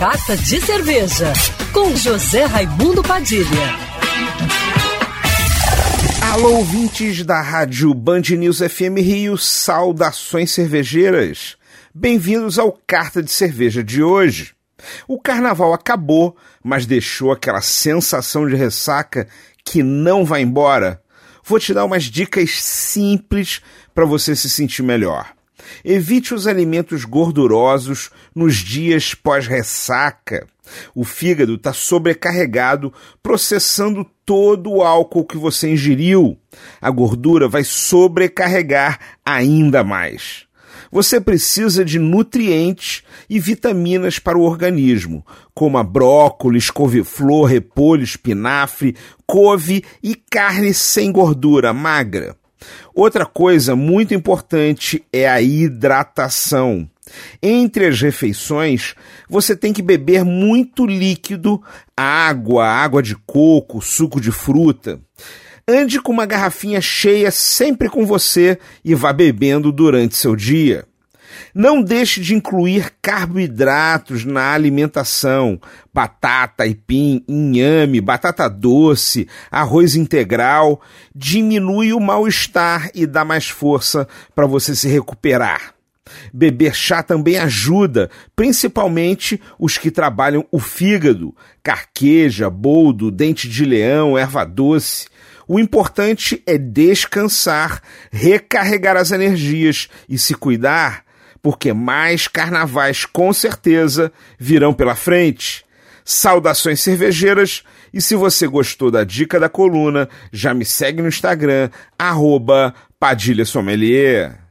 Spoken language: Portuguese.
Carta de Cerveja, com José Raimundo Padilha. Alô, ouvintes da rádio Band News FM Rio, saudações cervejeiras. Bem-vindos ao Carta de Cerveja de hoje. O carnaval acabou, mas deixou aquela sensação de ressaca que não vai embora. Vou te dar umas dicas simples para você se sentir melhor. Evite os alimentos gordurosos nos dias pós-ressaca. O fígado está sobrecarregado, processando todo o álcool que você ingeriu. A gordura vai sobrecarregar ainda mais. Você precisa de nutrientes e vitaminas para o organismo, como a brócolis, couve-flor, repolho, espinafre, couve e carne sem gordura magra. Outra coisa muito importante é a hidratação. Entre as refeições, você tem que beber muito líquido, água, água de coco, suco de fruta. Ande com uma garrafinha cheia sempre com você e vá bebendo durante seu dia. Não deixe de incluir carboidratos na alimentação: batata, aipim, inhame, batata doce, arroz integral. Diminui o mal-estar e dá mais força para você se recuperar. Beber chá também ajuda, principalmente os que trabalham o fígado, carqueja, boldo, dente de leão, erva doce. O importante é descansar, recarregar as energias e se cuidar porque mais carnavais com certeza virão pela frente. Saudações cervejeiras e se você gostou da dica da coluna, já me segue no Instagram, arroba Padilha Sommelier.